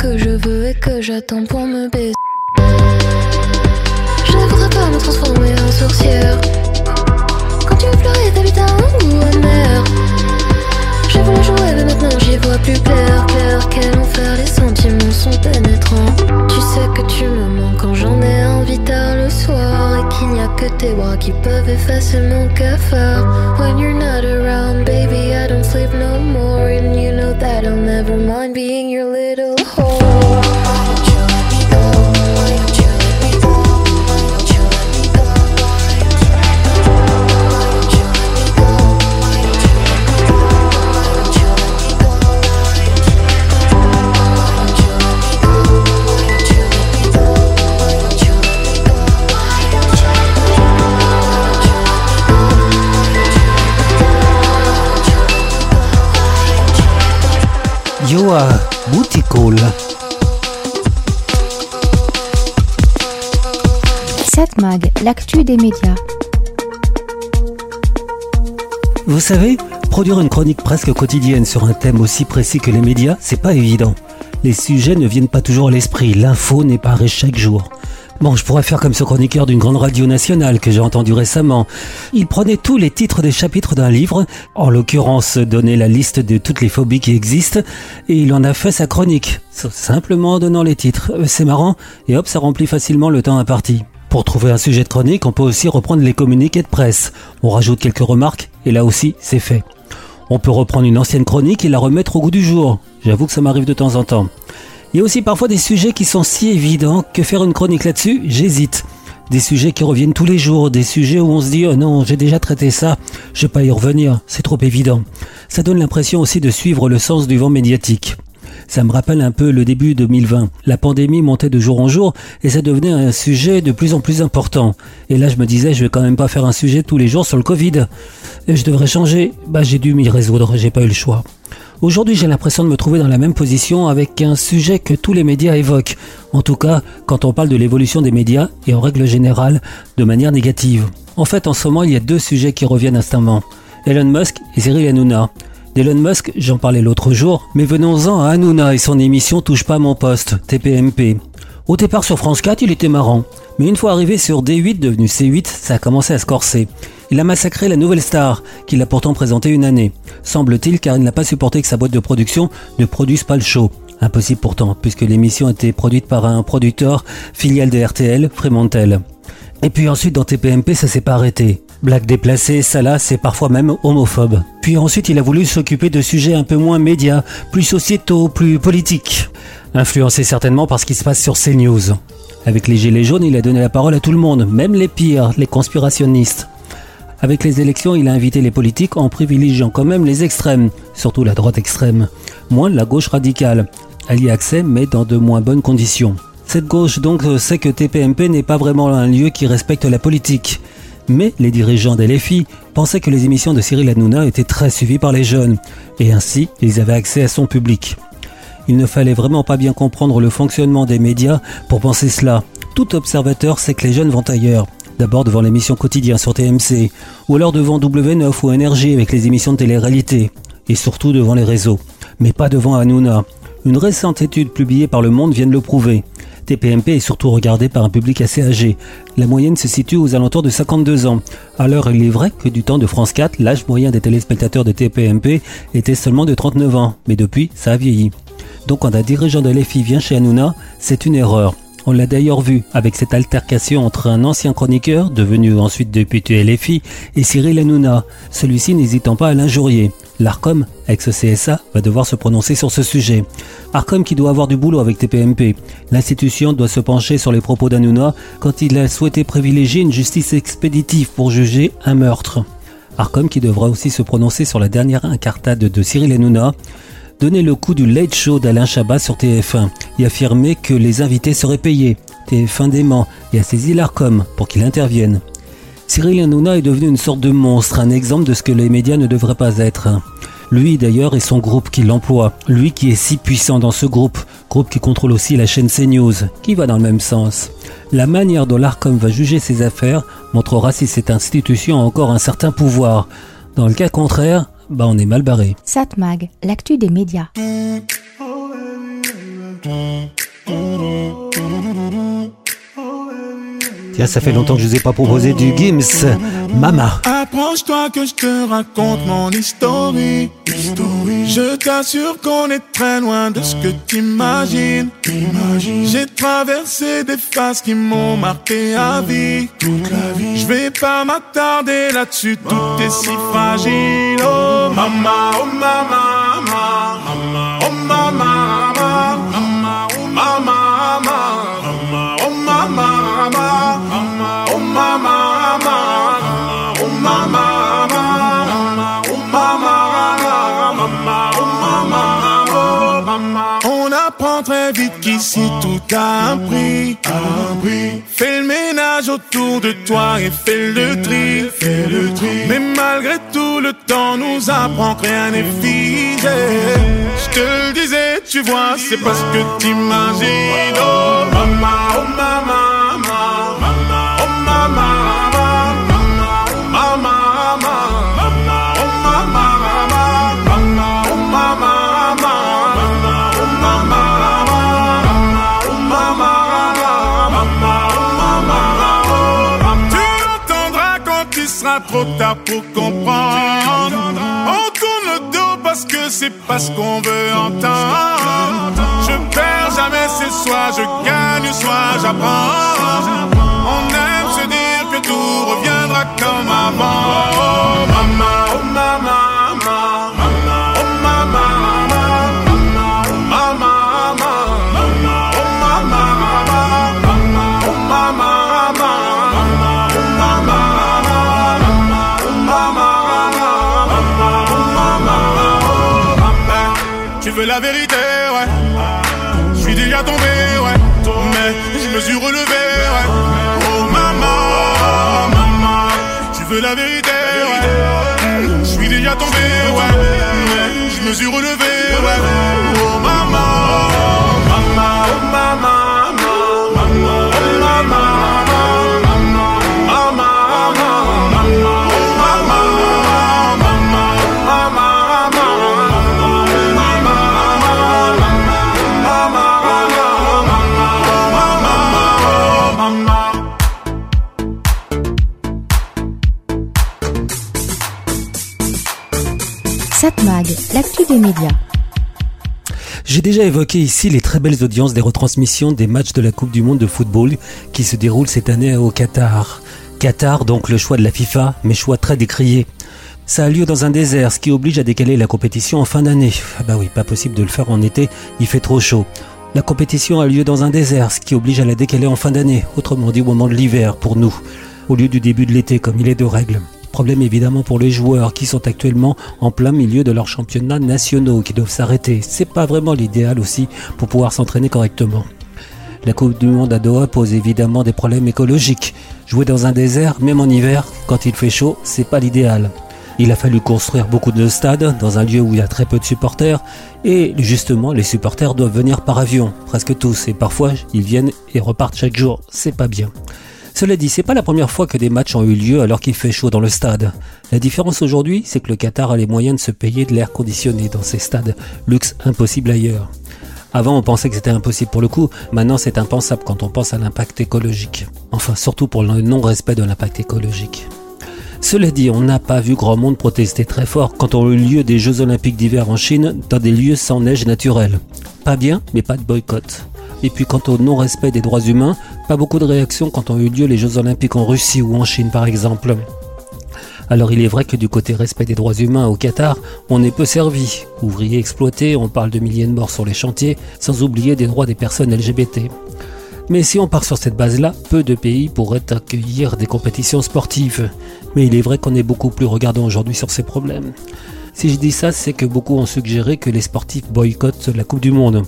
Que je veux et que j'attends pour me baiser. Je ne voudrais pas me transformer en sorcière. Quand tu pleurer, t'habites un goût amer. J'ai voulu jouer, mais maintenant j'y vois plus clair. Clair, quel enfer, les sentiments sont pénétrants. Tu sais que tu me manques quand j'en ai envie tard le soir. Et qu'il n'y a que tes bras qui peuvent effacer mon cafard. When you're not around, baby, I don't sleep no more. And you know that I'll never mind being your little Satmag, l'actu des médias. Vous savez, produire une chronique presque quotidienne sur un thème aussi précis que les médias, c'est pas évident. Les sujets ne viennent pas toujours à l'esprit, l'info n'est pas chaque jour. Bon, je pourrais faire comme ce chroniqueur d'une grande radio nationale que j'ai entendu récemment. Il prenait tous les titres des chapitres d'un livre, en l'occurrence donnait la liste de toutes les phobies qui existent, et il en a fait sa chronique, simplement en donnant les titres. Euh, C'est marrant, et hop, ça remplit facilement le temps imparti. Pour trouver un sujet de chronique, on peut aussi reprendre les communiqués de presse. On rajoute quelques remarques, et là aussi, c'est fait. On peut reprendre une ancienne chronique et la remettre au goût du jour. J'avoue que ça m'arrive de temps en temps. Il y a aussi parfois des sujets qui sont si évidents que faire une chronique là-dessus, j'hésite. Des sujets qui reviennent tous les jours, des sujets où on se dit oh non, j'ai déjà traité ça, je vais pas y revenir, c'est trop évident. Ça donne l'impression aussi de suivre le sens du vent médiatique. Ça me rappelle un peu le début 2020. La pandémie montait de jour en jour et ça devenait un sujet de plus en plus important. Et là, je me disais, je vais quand même pas faire un sujet tous les jours sur le Covid. Je devrais changer. Bah, j'ai dû m'y résoudre, j'ai pas eu le choix. Aujourd'hui, j'ai l'impression de me trouver dans la même position avec un sujet que tous les médias évoquent. En tout cas, quand on parle de l'évolution des médias et en règle générale, de manière négative. En fait, en ce moment, il y a deux sujets qui reviennent instamment. Elon Musk et Cyril Hanouna. D'Elon Musk, j'en parlais l'autre jour, mais venons-en à Hanouna et son émission Touche pas mon poste, TPMP. Au départ sur France 4, il était marrant. Mais une fois arrivé sur D8, devenu C8, ça a commencé à se corser. Il a massacré la nouvelle star, qu'il a pourtant présenté une année. Semble-t-il car il n'a pas supporté que sa boîte de production ne produise pas le show. Impossible pourtant, puisque l'émission était produite par un producteur filiale de RTL, Fremantle. Et puis ensuite dans TPMP ça s'est pas arrêté. Blague déplacée, salace et parfois même homophobe. Puis ensuite il a voulu s'occuper de sujets un peu moins médias, plus sociétaux, plus politiques. Influencé certainement par ce qui se passe sur CNews. Avec les gilets jaunes, il a donné la parole à tout le monde, même les pires, les conspirationnistes. Avec les élections, il a invité les politiques en privilégiant quand même les extrêmes, surtout la droite extrême, moins la gauche radicale. Elle y a accès, mais dans de moins bonnes conditions. Cette gauche donc sait que TPMP n'est pas vraiment un lieu qui respecte la politique. Mais les dirigeants d'LFI pensaient que les émissions de Cyril Hanouna étaient très suivies par les jeunes, et ainsi ils avaient accès à son public. Il ne fallait vraiment pas bien comprendre le fonctionnement des médias pour penser cela. Tout observateur sait que les jeunes vont ailleurs. D'abord devant l'émission quotidien sur TMC, ou alors devant W9 ou Énergie avec les émissions de télé-réalité. et surtout devant les réseaux, mais pas devant Hanouna. Une récente étude publiée par Le Monde vient de le prouver. TPMP est surtout regardé par un public assez âgé. La moyenne se situe aux alentours de 52 ans. Alors il est vrai que du temps de France 4, l'âge moyen des téléspectateurs de TPMP était seulement de 39 ans, mais depuis, ça a vieilli. Donc quand un dirigeant de l'EFI vient chez Hanouna, c'est une erreur. On l'a d'ailleurs vu avec cette altercation entre un ancien chroniqueur, devenu ensuite député LFI, et Cyril Hanouna, celui-ci n'hésitant pas à l'injurier. L'ARCOM, ex-CSA, va devoir se prononcer sur ce sujet. ARCOM qui doit avoir du boulot avec TPMP. L'institution doit se pencher sur les propos d'Hanouna quand il a souhaité privilégier une justice expéditive pour juger un meurtre. ARCOM qui devra aussi se prononcer sur la dernière incartade de Cyril Hanouna, donner le coup du late show d'Alain Chabat sur TF1 et affirmer que les invités seraient payés. TF1 dément et a saisi l'ARCOM pour qu'il intervienne. Cyril Hanouna est devenu une sorte de monstre, un exemple de ce que les médias ne devraient pas être. Lui d'ailleurs et son groupe qui l'emploie, lui qui est si puissant dans ce groupe, groupe qui contrôle aussi la chaîne CNews, qui va dans le même sens. La manière dont l'ARCOM va juger ses affaires montrera si cette institution a encore un certain pouvoir. Dans le cas contraire, bah on est mal barré. Satmag, l'actu des médias. Tiens, ça fait longtemps que je vous ai pas proposé du Gims. Mama. Approche-toi que je te raconte mon histoire. Je t'assure qu'on est très loin de ce que t'imagines. J'ai traversé des phases qui m'ont marqué à vie. Je vais pas m'attarder là-dessus, tout est si fragile. Oh mama, oh mama, mama, qu'ici tout a un prix. Fais le ménage autour de toi et fais le tri. Fais le tri. Mais malgré tout, le temps nous apprend que rien n'est figé. Je te le disais, tu vois, c'est parce que t'imagines. Oh mama, oh mama, mama, oh mama. Pour comprendre. On tourne le dos parce que c'est pas ce qu'on veut entendre. Je perds jamais, c'est soit je gagne, soit j'apprends. On aime se dire que tout reviendra comme avant. Oh mama, veux la vérité, ouais. Je suis déjà tombé, ouais. Mais je me suis relevé, ouais. Oh maman, maman. Tu veux la vérité, ouais. Je suis déjà tombé, ouais. Mais je me suis relevé, ouais. Oh maman, maman, oh maman, J'ai déjà évoqué ici les très belles audiences des retransmissions des matchs de la Coupe du Monde de football qui se déroulent cette année au Qatar. Qatar, donc le choix de la FIFA, mais choix très décrié. Ça a lieu dans un désert, ce qui oblige à décaler la compétition en fin d'année. Ah bah oui, pas possible de le faire en été, il fait trop chaud. La compétition a lieu dans un désert, ce qui oblige à la décaler en fin d'année, autrement dit au moment de l'hiver pour nous, au lieu du début de l'été comme il est de règle. Problème évidemment pour les joueurs qui sont actuellement en plein milieu de leurs championnats nationaux, qui doivent s'arrêter. C'est pas vraiment l'idéal aussi pour pouvoir s'entraîner correctement. La Coupe du Monde à Doha pose évidemment des problèmes écologiques. Jouer dans un désert, même en hiver, quand il fait chaud, c'est pas l'idéal. Il a fallu construire beaucoup de stades dans un lieu où il y a très peu de supporters et justement les supporters doivent venir par avion, presque tous, et parfois ils viennent et repartent chaque jour, c'est pas bien. Cela dit, c'est pas la première fois que des matchs ont eu lieu alors qu'il fait chaud dans le stade. La différence aujourd'hui, c'est que le Qatar a les moyens de se payer de l'air conditionné dans ses stades, luxe impossible ailleurs. Avant, on pensait que c'était impossible pour le coup, maintenant c'est impensable quand on pense à l'impact écologique. Enfin, surtout pour le non-respect de l'impact écologique. Cela dit, on n'a pas vu grand monde protester très fort quand ont eu lieu des Jeux Olympiques d'hiver en Chine dans des lieux sans neige naturelle. Pas bien, mais pas de boycott. Et puis quant au non-respect des droits humains, pas beaucoup de réactions quand ont eu lieu les Jeux Olympiques en Russie ou en Chine par exemple. Alors il est vrai que du côté respect des droits humains au Qatar, on est peu servi. Ouvriers exploités, on parle de milliers de morts sur les chantiers, sans oublier des droits des personnes LGBT. Mais si on part sur cette base-là, peu de pays pourraient accueillir des compétitions sportives. Mais il est vrai qu'on est beaucoup plus regardant aujourd'hui sur ces problèmes. Si je dis ça, c'est que beaucoup ont suggéré que les sportifs boycottent la Coupe du Monde.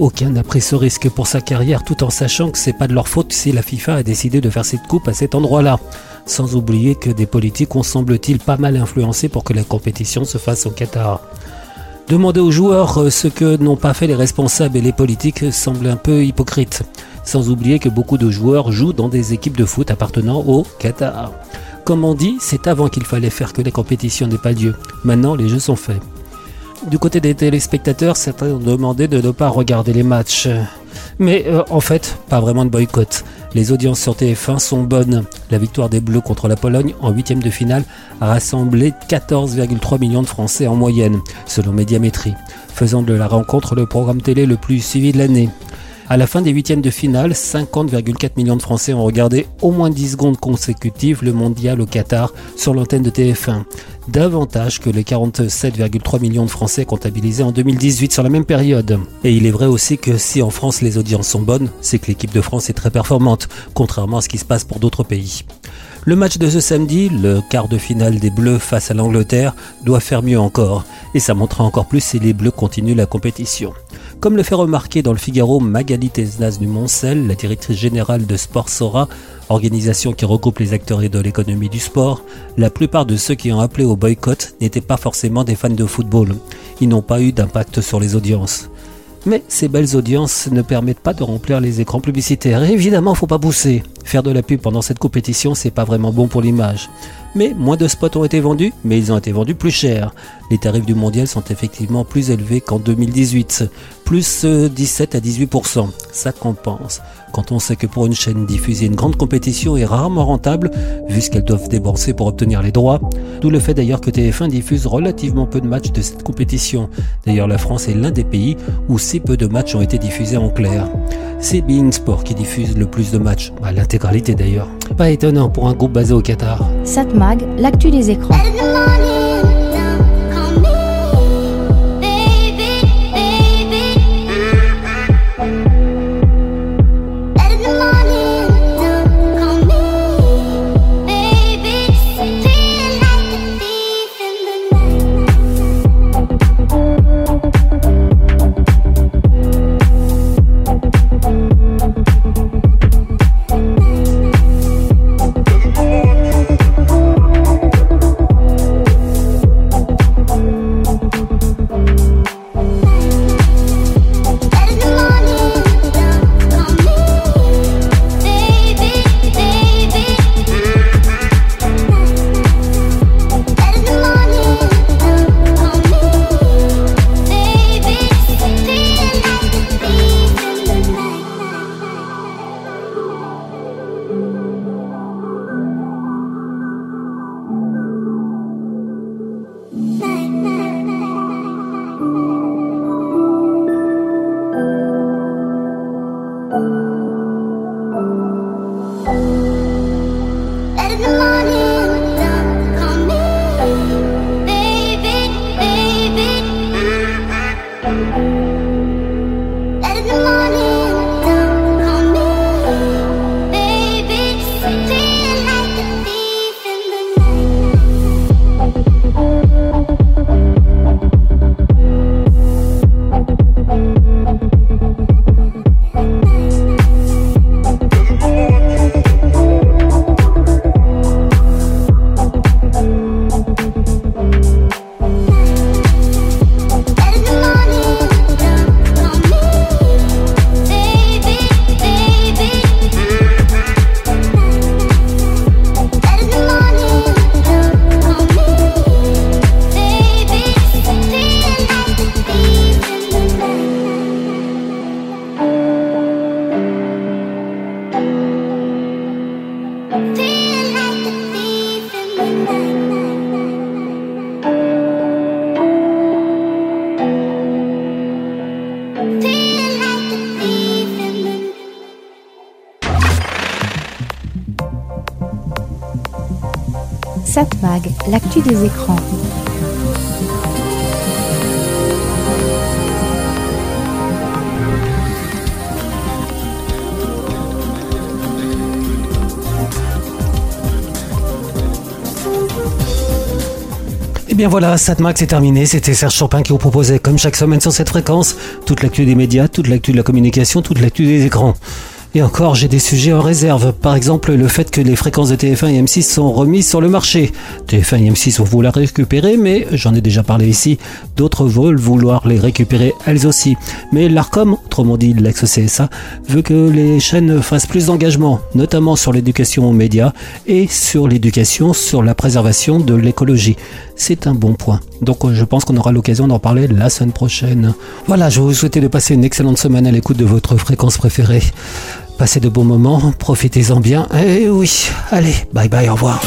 Aucun n'a pris ce risque pour sa carrière tout en sachant que c'est pas de leur faute si la FIFA a décidé de faire cette coupe à cet endroit-là. Sans oublier que des politiques ont semble-t-il pas mal influencé pour que la compétition se fasse au Qatar. Demander aux joueurs euh, ce que n'ont pas fait les responsables et les politiques semble un peu hypocrite. Sans oublier que beaucoup de joueurs jouent dans des équipes de foot appartenant au Qatar. Comme on dit, c'est avant qu'il fallait faire que les compétitions n'aient pas lieu. Maintenant, les jeux sont faits. Du côté des téléspectateurs, certains ont demandé de ne pas regarder les matchs. Mais euh, en fait, pas vraiment de boycott. Les audiences sur TF1 sont bonnes. La victoire des Bleus contre la Pologne en huitième de finale a rassemblé 14,3 millions de Français en moyenne, selon Médiamétrie, faisant de la rencontre le programme télé le plus suivi de l'année. À la fin des huitièmes de finale, 50,4 millions de Français ont regardé au moins 10 secondes consécutives le mondial au Qatar sur l'antenne de TF1. Davantage que les 47,3 millions de Français comptabilisés en 2018 sur la même période. Et il est vrai aussi que si en France les audiences sont bonnes, c'est que l'équipe de France est très performante, contrairement à ce qui se passe pour d'autres pays. Le match de ce samedi, le quart de finale des Bleus face à l'Angleterre, doit faire mieux encore. Et ça montrera encore plus si les Bleus continuent la compétition. Comme le fait remarquer dans le Figaro Magali Tesnas du Moncel, la directrice générale de Sport Sora, organisation qui regroupe les acteurs de l'économie du sport, la plupart de ceux qui ont appelé au boycott n'étaient pas forcément des fans de football. Ils n'ont pas eu d'impact sur les audiences. Mais ces belles audiences ne permettent pas de remplir les écrans publicitaires. Et évidemment, faut pas pousser. Faire de la pub pendant cette compétition, c'est pas vraiment bon pour l'image. Mais moins de spots ont été vendus, mais ils ont été vendus plus cher. Les tarifs du mondial sont effectivement plus élevés qu'en 2018, plus 17 à 18%. Ça compense. Quand on sait que pour une chaîne diffuser une grande compétition est rarement rentable, vu ce qu'elles doivent débourser pour obtenir les droits, d'où le fait d'ailleurs que TF1 diffuse relativement peu de matchs de cette compétition. D'ailleurs, la France est l'un des pays où si peu de matchs ont été diffusés en clair. C'est Being Sport qui diffuse le plus de matchs, à l'intégralité d'ailleurs. Pas étonnant pour un groupe basé au Qatar. Satmag, l'actu des écrans. L'actu des écrans. Et bien voilà, Satmax est terminé. C'était Serge Chopin qui vous proposait, comme chaque semaine sur cette fréquence, toute l'actu des médias, toute l'actu de la communication, toute l'actu des écrans. Et encore, j'ai des sujets en réserve. Par exemple, le fait que les fréquences de TF1 et M6 sont remises sur le marché. TF1 et M6 vont vouloir récupérer, mais j'en ai déjà parlé ici. D'autres veulent vouloir les récupérer elles aussi. Mais l'ARCOM, autrement dit l'ex-CSA, veut que les chaînes fassent plus d'engagement, notamment sur l'éducation aux médias et sur l'éducation sur la préservation de l'écologie. C'est un bon point. Donc je pense qu'on aura l'occasion d'en parler la semaine prochaine. Voilà, je vous souhaite de passer une excellente semaine à l'écoute de votre fréquence préférée. Passez de bons moments, profitez-en bien. Et oui, allez, bye bye, au revoir.